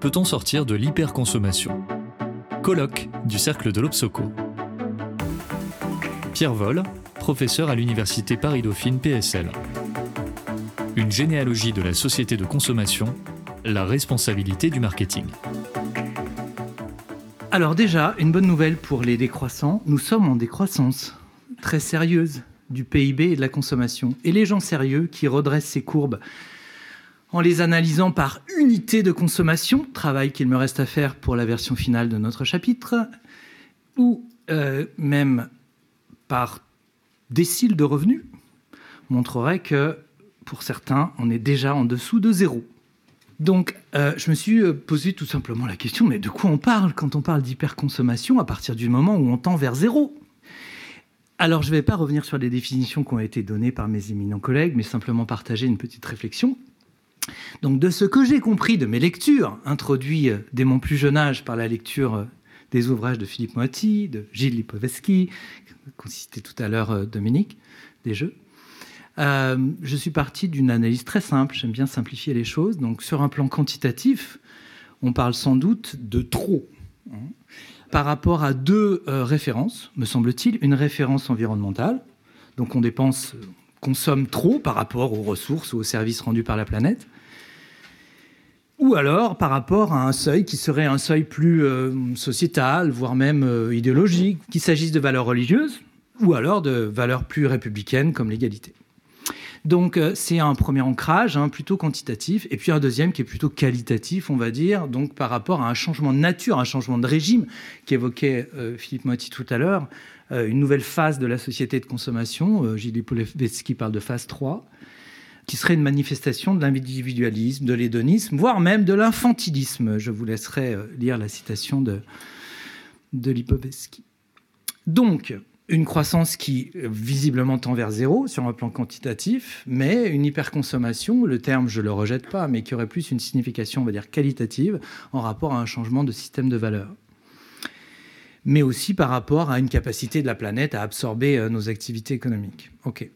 Peut-on sortir de l'hyperconsommation? Colloque du Cercle de l'Obsoco. Pierre Vol, professeur à l'Université Paris-Dauphine PSL. Une généalogie de la société de consommation, la responsabilité du marketing. Alors déjà, une bonne nouvelle pour les décroissants, nous sommes en décroissance très sérieuse du PIB et de la consommation. Et les gens sérieux qui redressent ces courbes en les analysant par unité de consommation, travail qu'il me reste à faire pour la version finale de notre chapitre, ou euh, même par décile de revenus, montrerait que pour certains, on est déjà en dessous de zéro. Donc, euh, je me suis euh, posé tout simplement la question, mais de quoi on parle quand on parle d'hyperconsommation à partir du moment où on tend vers zéro? Alors, je ne vais pas revenir sur les définitions qui ont été données par mes éminents collègues, mais simplement partager une petite réflexion. Donc, de ce que j'ai compris de mes lectures, introduites euh, dès mon plus jeune âge par la lecture des ouvrages de Philippe Moiti, de Gilles Lipovetsky, qu'on citait tout à l'heure Dominique, des jeux, euh, je suis parti d'une analyse très simple, j'aime bien simplifier les choses. Donc sur un plan quantitatif, on parle sans doute de trop. Hein, par rapport à deux euh, références, me semble-t-il, une référence environnementale, donc on dépense, consomme trop par rapport aux ressources ou aux services rendus par la planète, ou alors par rapport à un seuil qui serait un seuil plus euh, sociétal, voire même idéologique, qu'il s'agisse de valeurs religieuses, ou alors de valeurs plus républicaines comme l'égalité. Donc euh, c'est un premier ancrage hein, plutôt quantitatif, et puis un deuxième qui est plutôt qualitatif, on va dire, donc par rapport à un changement de nature, un changement de régime qu'évoquait euh, Philippe Moiti tout à l'heure, euh, une nouvelle phase de la société de consommation, Gilles Polevetsky parle de phase 3, qui serait une manifestation de l'individualisme, de l'hédonisme, voire même de l'infantilisme. Je vous laisserai lire la citation de, de Lipovetsky. Donc, une croissance qui euh, visiblement tend vers zéro sur un plan quantitatif, mais une hyperconsommation, le terme je le rejette pas, mais qui aurait plus une signification, on va dire, qualitative en rapport à un changement de système de valeurs. Mais aussi par rapport à une capacité de la planète à absorber euh, nos activités économiques. OK.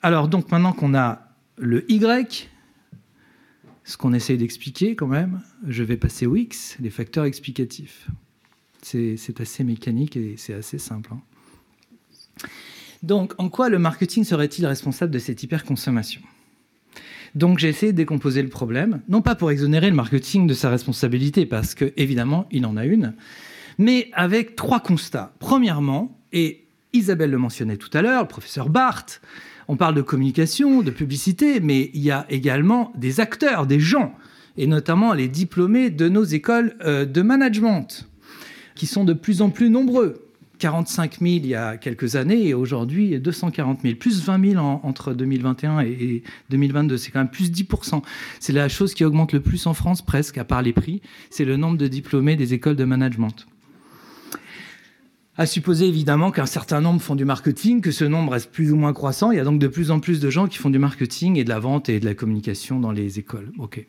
Alors donc maintenant qu'on a le Y, ce qu'on essaye d'expliquer quand même, je vais passer au X, les facteurs explicatifs. C'est assez mécanique et c'est assez simple. Hein. Donc, en quoi le marketing serait-il responsable de cette hyperconsommation? Donc j'ai essayé de décomposer le problème, non pas pour exonérer le marketing de sa responsabilité, parce que évidemment il en a une, mais avec trois constats. Premièrement, et Isabelle le mentionnait tout à l'heure, le professeur Barthes, on parle de communication, de publicité, mais il y a également des acteurs, des gens, et notamment les diplômés de nos écoles euh, de management, qui sont de plus en plus nombreux. 45 000 il y a quelques années et aujourd'hui 240 000, plus 20 000 entre 2021 et, 2022. C'est quand même plus 10 C'est la chose qui augmente le plus en France presque, à part les prix, c'est le nombre de diplômés des écoles de management. À supposer évidemment qu'un certain nombre font du marketing, que ce nombre reste plus ou moins croissant. Il y a donc de plus en plus de gens qui font du marketing et de la vente et de la communication dans les écoles. Ok.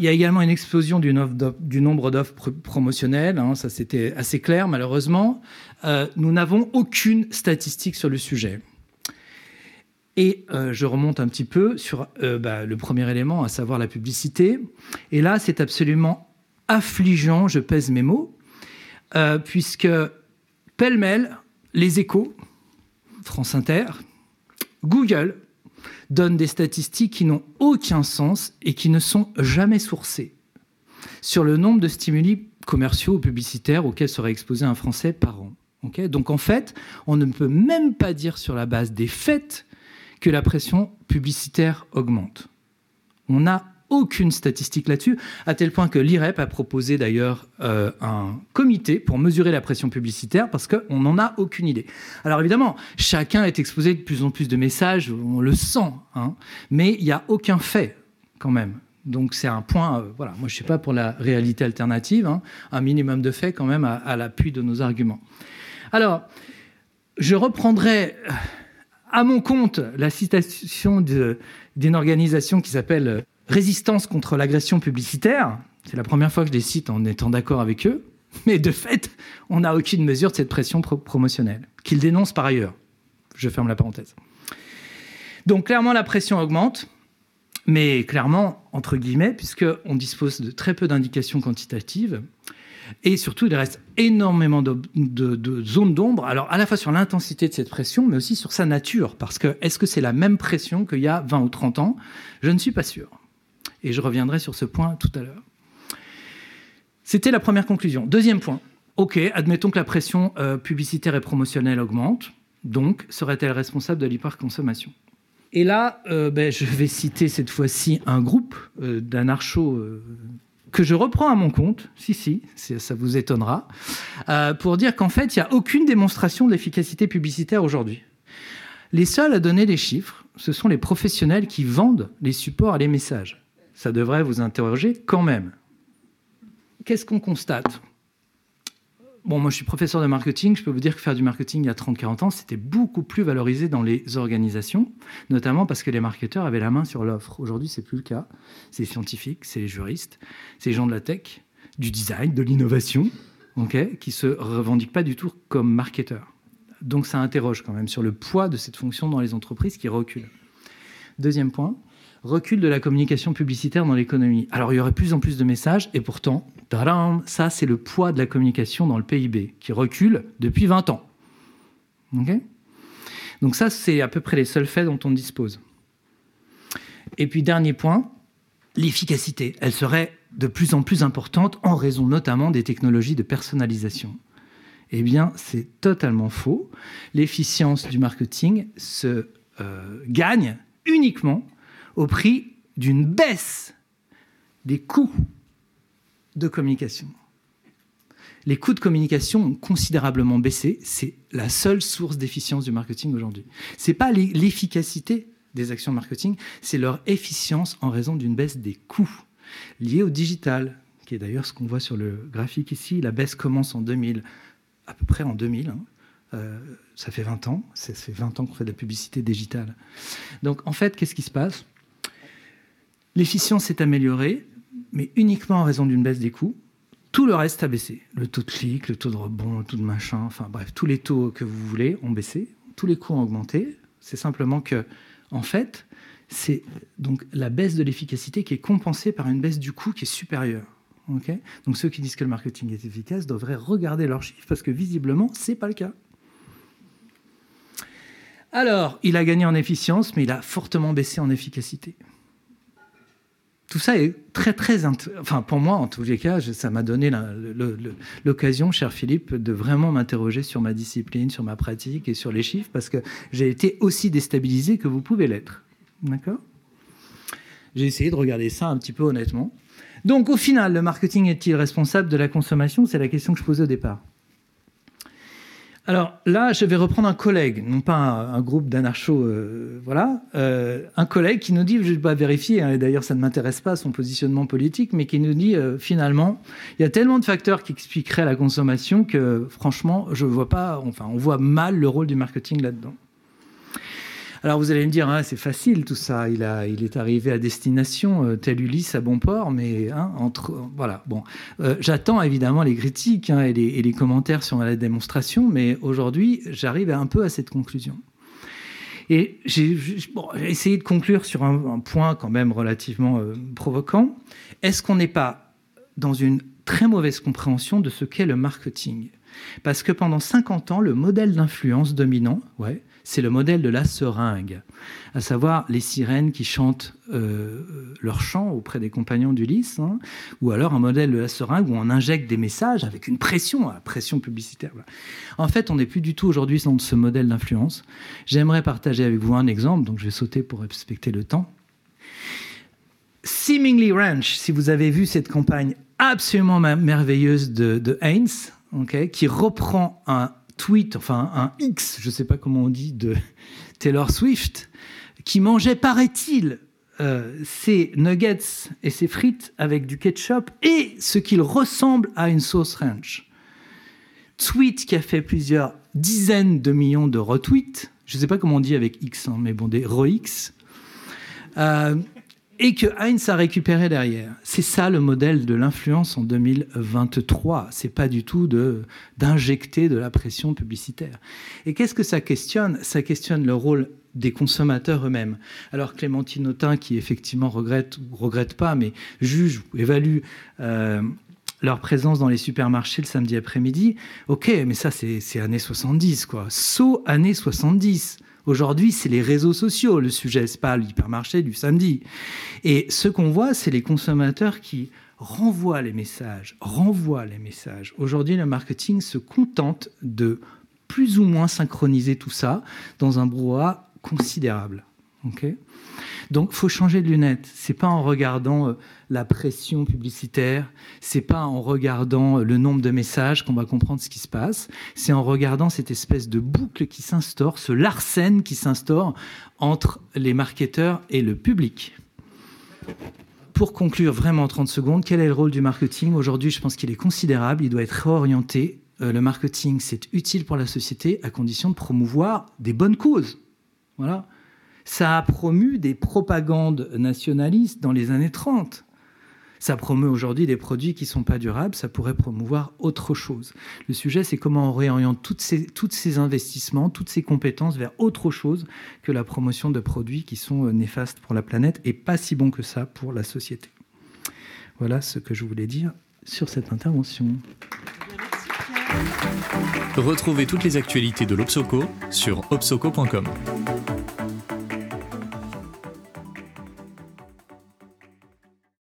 Il y a également une explosion du, nombre d'offres promotionnelles. Hein, ça, c'était assez clair, malheureusement. Euh, nous n'avons aucune statistique sur le sujet. Et euh, je remonte un petit peu sur euh, bah, le premier élément, à savoir la publicité. Et là, c'est absolument affligeant, je pèse mes mots, puisque pêle-mêle, les échos, France Inter, Google, donnent des statistiques qui n'ont aucun sens et qui ne sont jamais sourcées sur le nombre de stimuli commerciaux ou publicitaires auxquels serait exposé un Français par an. Donc en fait, on ne peut même pas dire sur la base des faits que la pression publicitaire augmente. On a aucune statistique là-dessus, à tel point que l'IREP a proposé d'ailleurs euh, un comité pour mesurer la pression publicitaire parce qu'on n'en a aucune idée. Alors évidemment, chacun est exposé de plus en plus de messages, on le sent, hein, mais il n'y a aucun fait quand même. Donc c'est un point, euh, voilà, moi je ne suis pas pour la réalité alternative, hein, un minimum de faits quand même à, l'appui de nos arguments. Alors, je reprendrai euh, à mon compte la citation d'une organisation qui s'appelle résistance contre l'agression publicitaire. C'est la première fois que je les cite en étant d'accord avec eux. Mais de fait, on n'a aucune mesure de cette pression promotionnelle, qu'ils dénoncent par ailleurs. Je ferme la parenthèse. Donc clairement, la pression augmente, mais clairement, entre guillemets, puisqu'on dispose de très peu d'indications quantitatives, et surtout, il reste énormément de, zones d'ombre, alors à la fois sur l'intensité de cette pression, mais aussi sur sa nature, parce que est-ce que c'est la même pression qu'il y a 20 ou 30 ans? Je ne suis pas sûr. Et je reviendrai sur ce point tout à l'heure. C'était la première conclusion. Deuxième point. OK, admettons que la pression euh, publicitaire et promotionnelle augmente. Donc, serait-elle responsable de l'hyperconsommation? Et là, euh, ben, je vais citer cette fois-ci un groupe euh, d'anarchos euh, que je reprends à mon compte, si, si, ça vous étonnera, pour dire qu'en fait, il n'y a aucune démonstration d'efficacité publicitaire aujourd'hui. Les seuls à donner des chiffres, ce sont les professionnels qui vendent les supports et les messages. Ça devrait vous interroger quand même. Qu'est-ce qu'on constate? Bon, moi je suis professeur de marketing, je peux vous dire que faire du marketing il y a 30-40 ans, c'était beaucoup plus valorisé dans les organisations, notamment parce que les marketeurs avaient la main sur l'offre. Aujourd'hui, c'est plus le cas. C'est les scientifiques, c'est les juristes, c'est les gens de la tech, du design, de l'innovation, ok, qui se revendiquent pas du tout comme marketeurs. Donc ça interroge quand même sur le poids de cette fonction dans les entreprises qui reculent. Deuxième point, recul de la communication publicitaire dans l'économie. Alors il y aurait plus en plus de messages, et pourtant, ça c'est le poids de la communication dans le PIB, qui recule depuis 20 ans. Donc ça, c'est à peu près les seuls faits dont on dispose. Et puis dernier point, l'efficacité. Elle serait de plus en plus importante en raison notamment des technologies de personnalisation. Eh bien, c'est totalement faux. L'efficience du marketing se euh, gagne uniquement au prix d'une baisse des coûts de communication. Les coûts de communication ont considérablement baissé. C'est la seule source d'efficience du marketing aujourd'hui. Ce n'est pas l'efficacité des actions de marketing, c'est leur efficience en raison d'une baisse des coûts liés au digital, qui est d'ailleurs ce qu'on voit sur le graphique ici. La baisse commence en 2000, à peu près en 2000. Hein. Euh, ça fait 20 ans. Ça fait 20 ans qu'on fait de la publicité digitale. Donc en fait, qu'est-ce qui se passe? L'efficience s'est améliorée, mais uniquement en raison d'une baisse des coûts. Tout le reste a baissé. Le taux de clic, le taux de rebond, le taux de machin, enfin bref, tous les taux que vous voulez ont baissé, tous les coûts ont augmenté. C'est simplement que, en fait, c'est donc la baisse de l'efficacité qui est compensée par une baisse du coût qui est supérieure. donc ceux qui disent que le marketing est efficace devraient regarder leurs chiffres parce que visiblement, ce n'est pas le cas. Alors, il a gagné en efficience, mais il a fortement baissé en efficacité tout ça est très, très. Enfin, pour moi, en tous les cas, ça m'a donné l'occasion, cher Philippe, de vraiment m'interroger sur ma discipline, sur ma pratique et sur les chiffres, parce que j'ai été aussi déstabilisé que vous pouvez l'être. D'accord? J'ai essayé de regarder ça un petit peu honnêtement. Donc, au final, le marketing est-il responsable de la consommation? C'est la question que je posais au départ. Alors là, je vais reprendre un collègue, non pas un, groupe d'anarchos, euh, voilà, euh, un collègue qui nous dit, je ne vais pas vérifier, hein, et d'ailleurs ça ne m'intéresse pas son positionnement politique, mais qui nous dit euh, finalement, il y a tellement de facteurs qui expliqueraient la consommation que franchement, je vois pas, enfin, on voit mal le rôle du marketing là-dedans. Alors vous allez me dire, hein, c'est facile tout ça, il, est arrivé à destination, euh, tel Ulysse à bon port, mais hein, entre, voilà, bon. Euh, j'attends évidemment les critiques hein, et, les, commentaires sur la démonstration, mais aujourd'hui, j'arrive un peu à cette conclusion. Et j'ai essayé de conclure sur un, point quand même relativement euh, provoquant. Est-ce qu'on n'est pas dans une très mauvaise compréhension de ce qu'est le marketing? Parce que pendant 50 ans, le modèle d'influence dominant, ouais, c'est le modèle de la seringue, à savoir les sirènes qui chantent euh, leur chant auprès des compagnons d'Ulysse, hein, ou alors un modèle de la seringue où on injecte des messages avec une pression, la pression publicitaire. En fait, on n'est plus du tout aujourd'hui dans ce modèle d'influence. J'aimerais partager avec vous un exemple, donc je vais sauter pour respecter le temps. Seemingly Ranch, si vous avez vu cette campagne absolument merveilleuse de Haynes, qui reprend un tweet, enfin un X, je ne sais pas comment on dit, de Taylor Swift, qui mangeait, paraît-il, euh, ses nuggets et ses frites avec du ketchup et ce qu'il ressemble à une sauce ranch. Tweet qui a fait plusieurs dizaines de millions de retweets. Je ne sais pas comment on dit avec X, hein, mais bon, des re-X. Euh, et que Heinz a récupéré derrière. C'est ça le modèle de l'influence en 2023. C'est pas du tout de d'injecter de la pression publicitaire. Et qu'est-ce que ça questionne? Ça questionne le rôle des consommateurs eux-mêmes. Alors Clémentine Autain, qui effectivement regrette ou regrette pas, mais juge ou évalue euh, leur présence dans les supermarchés le samedi après-midi, ok, mais ça c'est années 70, quoi. Saut années 70. Aujourd'hui, c'est les réseaux sociaux, le sujet, c'est pas l'hypermarché du samedi. Et ce qu'on voit, c'est les consommateurs qui renvoient les messages, renvoient les messages. Aujourd'hui, le marketing se contente de plus ou moins synchroniser tout ça dans un brouhaha considérable. ok? Donc, faut changer de lunettes. C'est pas en regardant euh, la pression publicitaire, c'est pas en regardant euh, le nombre de messages qu'on va comprendre ce qui se passe. C'est en regardant cette espèce de boucle qui s'instaure, ce larcène qui s'instaure entre les marketeurs et le public. Pour conclure vraiment en 30 secondes, quel est le rôle du marketing? Aujourd'hui, je pense qu'il est considérable. Il doit être réorienté. Euh, le marketing, c'est utile pour la société à condition de promouvoir des bonnes causes. Voilà. Ça a promu des propagandes nationalistes dans les années 30. Ça promeut aujourd'hui des produits qui ne sont pas durables, ça pourrait promouvoir autre chose. Le sujet, c'est comment on réoriente toutes ces, toutes ces investissements, toutes ces compétences vers autre chose que la promotion de produits qui sont euh, néfastes pour la planète et pas si bons que ça pour la société. Voilà ce que je voulais dire sur cette intervention. Retrouvez toutes les actualités de l'Obsoco sur obsoco.com.